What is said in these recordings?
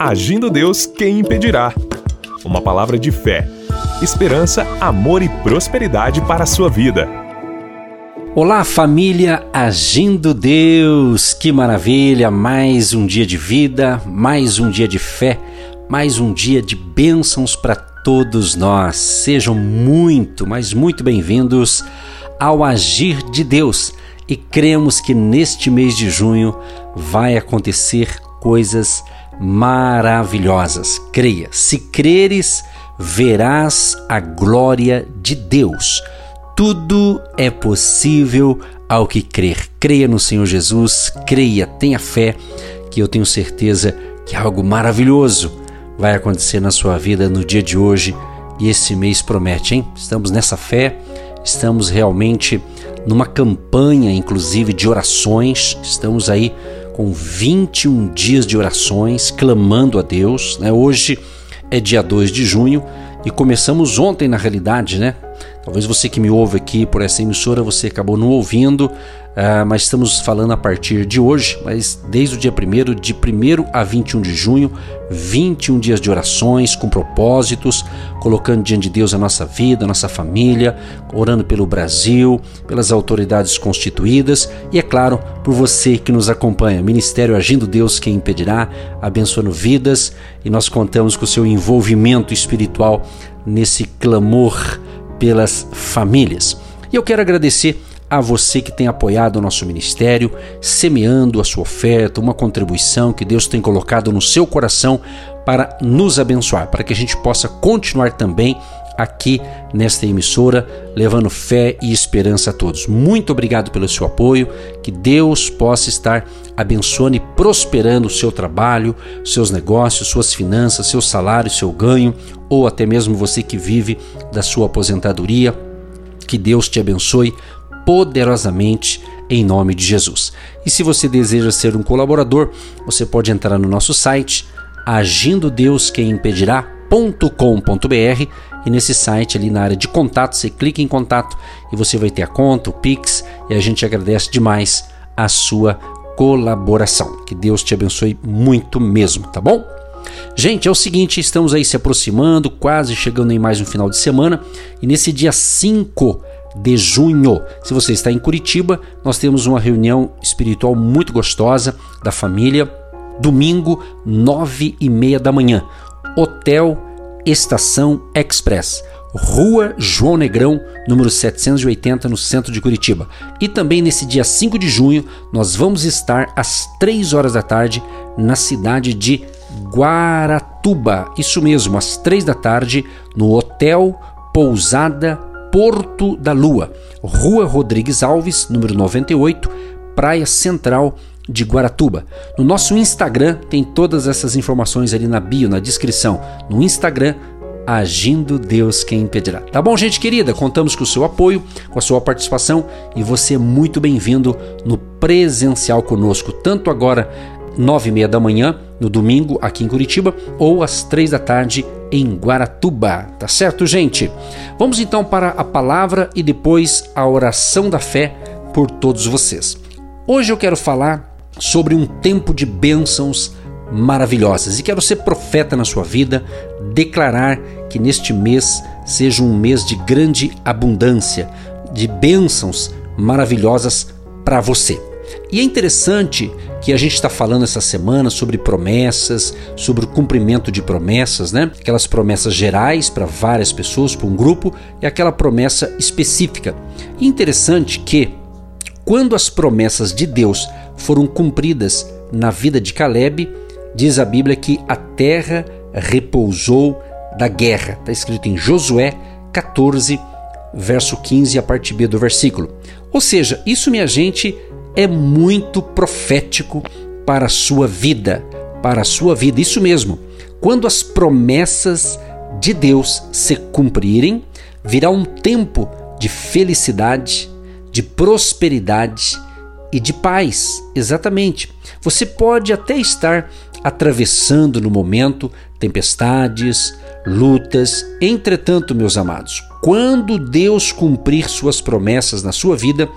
Agindo Deus, quem impedirá? Uma palavra de fé, esperança, amor e prosperidade para a sua vida. Olá, família Agindo Deus! Que maravilha! Mais um dia de vida, mais um dia de fé, mais um dia de bênçãos para todos nós. Sejam muito, mas muito bem-vindos ao Agir de Deus e cremos que neste mês de junho vai acontecer coisas maravilhosas. Creia, se creres, verás a glória de Deus. Tudo é possível ao que crer. Creia no Senhor Jesus, creia, tenha fé, que eu tenho certeza que algo maravilhoso vai acontecer na sua vida no dia de hoje e esse mês promete, hein? Estamos nessa fé, estamos realmente numa campanha, inclusive, de orações, estamos aí com 21 dias de orações, clamando a Deus. Né? Hoje é dia 2 de junho e começamos ontem, na realidade, né? Talvez você que me ouve aqui por essa emissora, você acabou não ouvindo, uh, mas estamos falando a partir de hoje, mas desde o dia 1 de 1 a 21 de junho, 21 dias de orações com propósitos, colocando diante de Deus a nossa vida, a nossa família, orando pelo Brasil, pelas autoridades constituídas e, é claro, por você que nos acompanha. Ministério Agindo Deus, quem impedirá, abençoando vidas e nós contamos com o seu envolvimento espiritual nesse clamor pelas famílias. E eu quero agradecer a você que tem apoiado o nosso ministério, semeando a sua oferta, uma contribuição que Deus tem colocado no seu coração para nos abençoar, para que a gente possa continuar também aqui nesta emissora, levando fé e esperança a todos. Muito obrigado pelo seu apoio, que Deus possa estar abençoando e prosperando o seu trabalho, seus negócios, suas finanças, seu salário, seu ganho, ou até mesmo você que vive da sua aposentadoria. Que Deus te abençoe poderosamente em nome de Jesus. E se você deseja ser um colaborador, você pode entrar no nosso site agindo Deus quem e nesse site ali na área de contato, você clica em contato e você vai ter a conta, o Pix, e a gente agradece demais a sua colaboração. Que Deus te abençoe muito mesmo, tá bom? Gente, é o seguinte, estamos aí se aproximando, quase chegando em mais um final de semana, e nesse dia 5 de junho, se você está em Curitiba, nós temos uma reunião espiritual muito gostosa da família, domingo, nove e meia da manhã, Hotel Estação Express. Rua João Negrão, número 780, no centro de Curitiba. E também nesse dia 5 de junho, nós vamos estar às 3 horas da tarde na cidade de Guaratuba. Isso mesmo, às 3 da tarde, no Hotel Pousada Porto da Lua, Rua Rodrigues Alves, número 98, Praia Central de Guaratuba. No nosso Instagram tem todas essas informações ali na bio, na descrição. No Instagram, Agindo Deus Quem Impedirá. Tá bom, gente querida? Contamos com o seu apoio, com a sua participação e você é muito bem-vindo no presencial conosco, tanto agora nove e meia da manhã, no domingo, aqui em Curitiba, ou às três da tarde em Guaratuba. Tá certo, gente? Vamos então para a palavra e depois a oração da fé por todos vocês. Hoje eu quero falar sobre um tempo de bênçãos maravilhosas e quero ser profeta na sua vida, declarar que neste mês seja um mês de grande abundância, de bênçãos maravilhosas para você. E é interessante que a gente está falando essa semana sobre promessas, sobre o cumprimento de promessas, né? Aquelas promessas gerais para várias pessoas, para um grupo, e aquela promessa específica. E interessante que, quando as promessas de Deus foram cumpridas na vida de Caleb, diz a Bíblia que a terra repousou da guerra. Está escrito em Josué 14, verso 15, a parte B do versículo. Ou seja, isso, minha gente, é muito profético para a sua vida, para a sua vida. Isso mesmo. Quando as promessas de Deus se cumprirem, virá um tempo de felicidade, de prosperidade e de paz. Exatamente. Você pode até estar atravessando no momento tempestades, lutas. Entretanto, meus amados, quando Deus cumprir suas promessas na sua vida,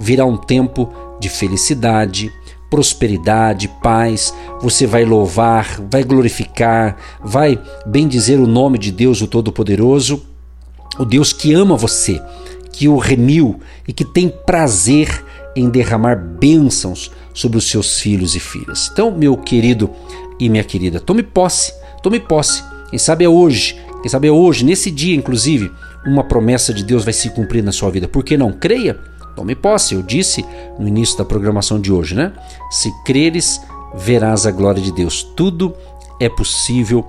virá um tempo de felicidade, prosperidade, paz, você vai louvar, vai glorificar, vai bendizer o nome de Deus, o Todo-Poderoso, o Deus que ama você, que o remiu e que tem prazer em derramar bênçãos sobre os seus filhos e filhas. Então, meu querido e minha querida, tome posse, tome posse. Quem sabe é hoje, quem sabe é hoje, nesse dia, inclusive, uma promessa de Deus vai se cumprir na sua vida. Por que não? Creia, tome posse. Eu disse no início da programação de hoje, né? Se creres, verás a glória de Deus. Tudo é possível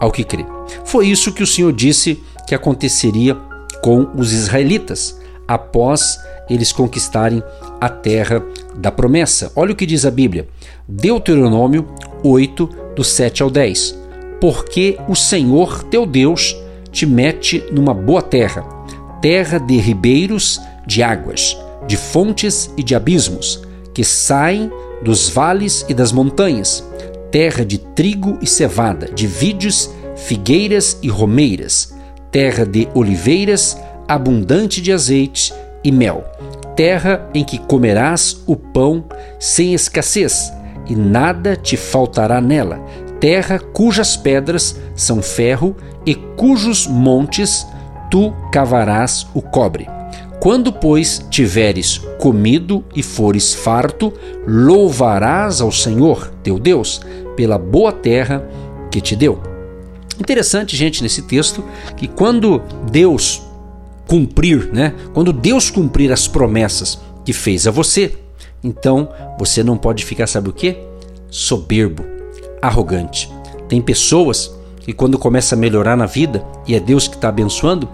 ao que crê. Foi isso que o Senhor disse que aconteceria com os israelitas após eles conquistarem a terra da promessa. Olha o que diz a Bíblia. Deuteronômio 8, do 7 ao 10. Porque o Senhor teu Deus te mete numa boa terra, terra de ribeiros de águas, de fontes e de abismos, que saem dos vales e das montanhas, terra de trigo e cevada, de vídeos, figueiras e romeiras, terra de oliveiras, abundante de azeite e mel, terra em que comerás o pão sem escassez, e nada te faltará nela, terra cujas pedras são ferro e cujos montes tu cavarás o cobre. Quando, pois, tiveres comido e fores farto, louvarás ao Senhor, teu Deus, pela boa terra que te deu. Interessante, gente, nesse texto, que quando Deus cumprir, né? Quando Deus cumprir as promessas que fez a você, então você não pode ficar, sabe o que? Soberbo, arrogante. Tem pessoas que quando começa a melhorar na vida e é Deus que está abençoando,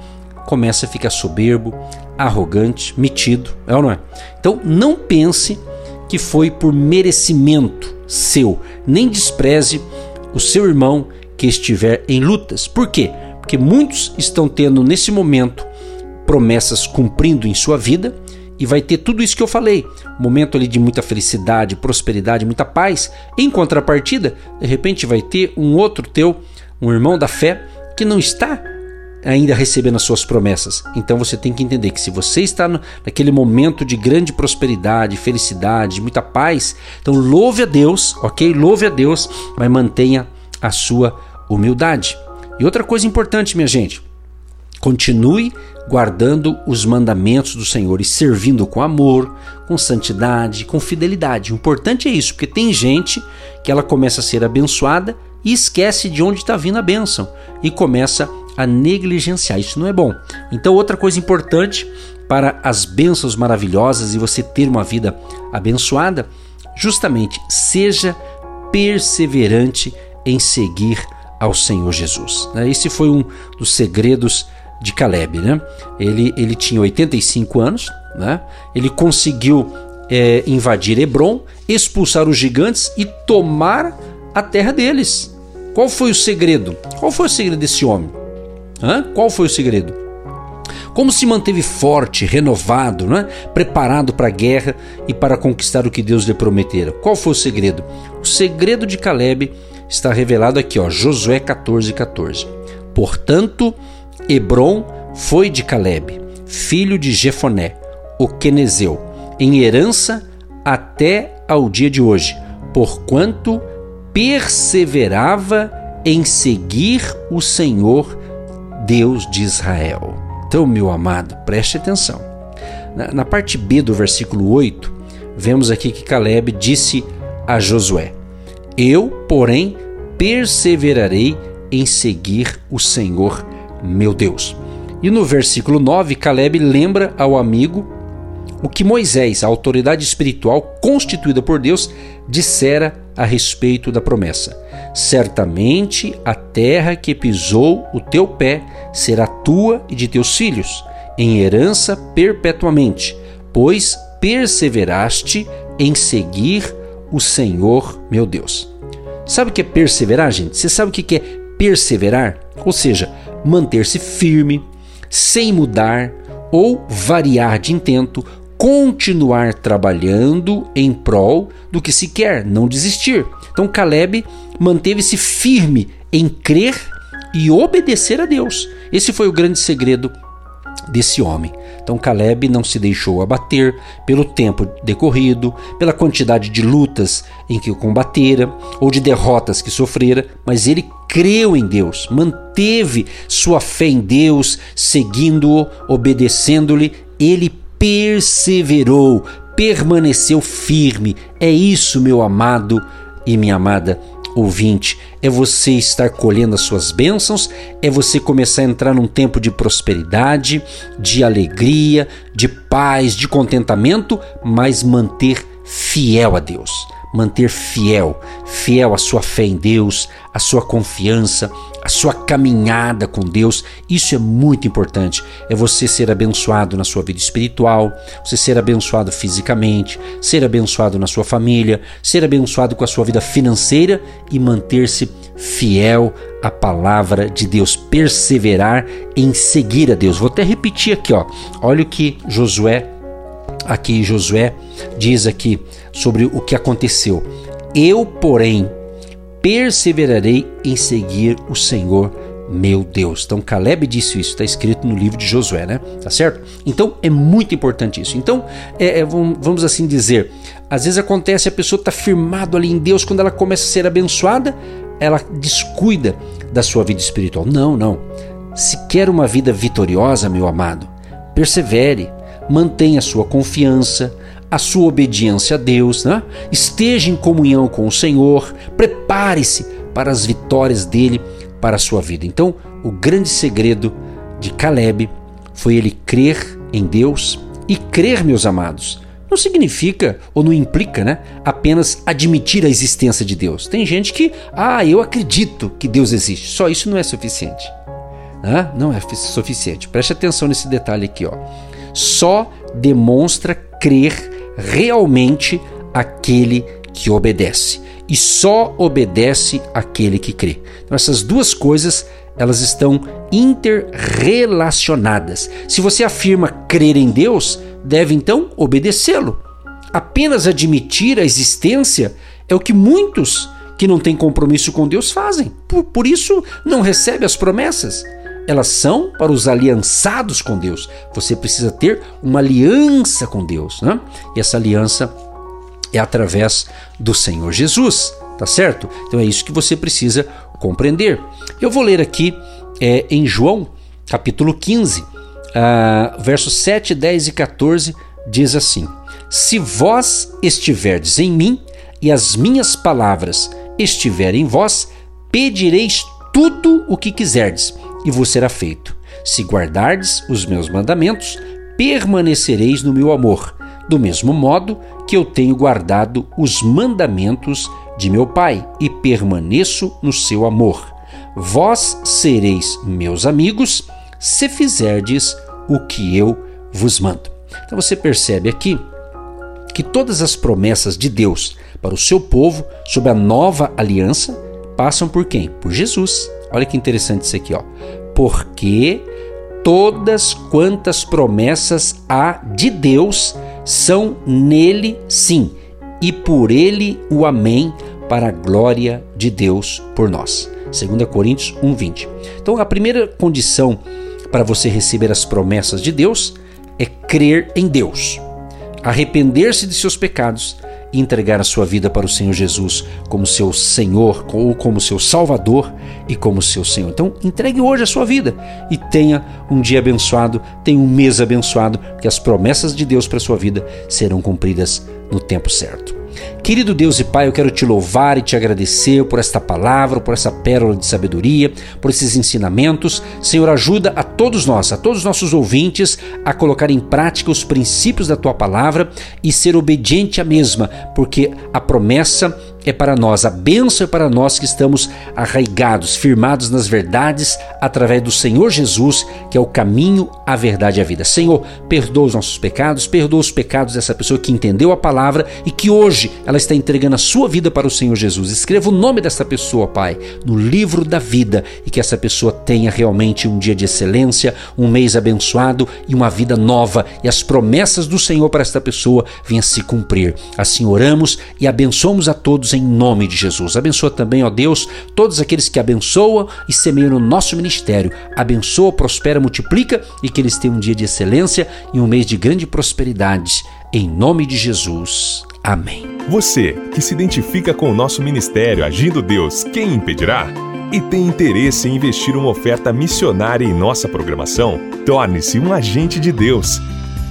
começa a ficar soberbo, arrogante, metido, é ou não é? Então não pense que foi por merecimento seu, nem despreze o seu irmão que estiver em lutas. Por quê? Porque muitos estão tendo nesse momento promessas cumprindo em sua vida e vai ter tudo isso que eu falei. Momento ali de muita felicidade, prosperidade, muita paz. Em contrapartida, de repente vai ter um outro teu, um irmão da fé, que não está ainda recebendo as suas promessas. Então você tem que entender que se você está naquele momento de grande prosperidade, felicidade, muita paz, então louve a Deus, ok? Louve a Deus, mas mantenha a sua humildade. E outra coisa importante, minha gente, continue guardando os mandamentos do Senhor e servindo com amor, com santidade, com fidelidade. O importante é isso, porque tem gente que ela começa a ser abençoada e esquece de onde está vindo a bênção e começa a negligenciar. Isso não é bom. Então, outra coisa importante para as bênçãos maravilhosas e você ter uma vida abençoada, justamente seja perseverante em seguir ao Senhor Jesus. Né? Esse foi um dos segredos de Caleb, né? Ele, ele tinha 85 anos, né? Ele conseguiu é, invadir Hebron, expulsar os gigantes e tomar a terra deles. Qual foi o segredo? Qual foi o segredo desse homem? Hã? Qual foi o segredo? Como se manteve forte, renovado, né? preparado para a guerra e para conquistar o que Deus lhe prometera? Qual foi o segredo? O segredo de Caleb está revelado aqui, ó, Josué 14, 14. Portanto, Hebron foi de Caleb, filho de Jefoné, o quenezeu, em herança até ao dia de hoje, porquanto perseverava em seguir o Senhor, Deus de Israel. Então, meu amado, preste atenção. Na, na parte B do versículo 8, vemos aqui que Caleb disse a Josué: Eu, porém, perseverarei em seguir o Senhor, meu Deus. E no versículo 9, Caleb lembra ao amigo o que Moisés, a autoridade espiritual constituída por Deus, dissera a respeito da promessa: Certamente a terra que pisou o teu pé será tua e de teus filhos, em herança perpetuamente, pois perseveraste em seguir o Senhor meu Deus. Sabe o que é perseverar, gente? Você sabe o que é perseverar? Ou seja, manter-se firme, sem mudar ou variar de intento, continuar trabalhando em prol do que se quer, não desistir. Então Caleb manteve-se firme em crer e obedecer a Deus. Esse foi o grande segredo desse homem. Então Caleb não se deixou abater pelo tempo decorrido, pela quantidade de lutas em que combatera ou de derrotas que sofrera, mas ele creu em Deus, manteve sua fé em Deus, seguindo-o, obedecendo-lhe, ele perseverou, permaneceu firme. É isso, meu amado e minha amada ouvinte, é você estar colhendo as suas bênçãos, é você começar a entrar num tempo de prosperidade, de alegria, de paz, de contentamento, mas manter fiel a Deus manter fiel, fiel à sua fé em Deus, à sua confiança, à sua caminhada com Deus. Isso é muito importante. É você ser abençoado na sua vida espiritual, você ser abençoado fisicamente, ser abençoado na sua família, ser abençoado com a sua vida financeira e manter-se fiel à palavra de Deus, perseverar em seguir a Deus. Vou até repetir aqui, ó. Olha o que Josué aqui Josué diz aqui sobre o que aconteceu. Eu, porém, perseverarei em seguir o Senhor meu Deus. Então Caleb disse isso, está escrito no livro de Josué, né? Tá certo? Então é muito importante isso. Então, é, é, vamos assim dizer, às vezes acontece a pessoa está firmado ali em Deus, quando ela começa a ser abençoada, ela descuida da sua vida espiritual. Não, não. Se quer uma vida vitoriosa, meu amado, persevere, mantenha sua confiança, a sua obediência a Deus, né? esteja em comunhão com o Senhor, prepare-se para as vitórias dele para a sua vida. Então, o grande segredo de Caleb foi ele crer em Deus e crer, meus amados. Não significa ou não implica, né, apenas admitir a existência de Deus. Tem gente que, ah, eu acredito que Deus existe. Só isso não é suficiente. Né? Não é suficiente. Preste atenção nesse detalhe aqui, ó só demonstra crer realmente aquele que obedece. E só obedece aquele que crê. Então, essas duas coisas elas estão interrelacionadas. Se você afirma crer em Deus, deve então obedecê-lo. Apenas admitir a existência é o que muitos que não têm compromisso com Deus fazem. Por, por isso, não recebe as promessas elas são para os aliançados com Deus. Você precisa ter uma aliança com Deus, né? E essa aliança é através do Senhor Jesus, tá certo? Então é isso que você precisa compreender. Eu vou ler aqui é, em João, capítulo 15, uh, versos 7, 10 e 14, diz assim: Se vós estiverdes em mim e as minhas palavras estiverem em vós, pedireis tudo o que quiserdes e vos será feito. Se guardardes os meus mandamentos, permanecereis no meu amor, do mesmo modo que eu tenho guardado os mandamentos de meu Pai e permaneço no seu amor. Vós sereis meus amigos se fizerdes o que eu vos mando. Então você percebe aqui que todas as promessas de Deus para o seu povo sob a nova aliança passam por quem? Por Jesus. Olha que interessante isso aqui, ó. Porque todas quantas promessas há de Deus são nele sim, e por ele o amém para a glória de Deus por nós. 2 Coríntios 1:20. Então a primeira condição para você receber as promessas de Deus é crer em Deus, arrepender-se de seus pecados entregar a sua vida para o Senhor Jesus como seu Senhor ou como seu Salvador e como seu Senhor. Então, entregue hoje a sua vida e tenha um dia abençoado, tenha um mês abençoado, que as promessas de Deus para a sua vida serão cumpridas no tempo certo. Querido Deus e Pai, eu quero te louvar e te agradecer por esta palavra, por essa pérola de sabedoria, por esses ensinamentos. Senhor, ajuda a todos nós, a todos os nossos ouvintes, a colocar em prática os princípios da tua palavra e ser obediente à mesma, porque a promessa é para nós, a bênção é para nós que estamos arraigados, firmados nas verdades através do Senhor Jesus, que é o caminho, a verdade e a vida. Senhor, perdoa os nossos pecados, perdoa os pecados dessa pessoa que entendeu a palavra e que hoje ela está entregando a sua vida para o Senhor Jesus. Escreva o nome dessa pessoa, Pai, no livro da vida e que essa pessoa tenha realmente um dia de excelência, um mês abençoado e uma vida nova e as promessas do Senhor para esta pessoa venham se cumprir. Assim oramos e abençoamos a todos em nome de Jesus. Abençoa também, ó Deus, todos aqueles que abençoam e semeiam no nosso ministério. Abençoa, prospera, multiplica e que eles tenham um dia de excelência e um mês de grande prosperidade. Em nome de Jesus. Amém. Você que se identifica com o nosso ministério Agindo Deus, quem impedirá? E tem interesse em investir uma oferta missionária em nossa programação? Torne-se um agente de Deus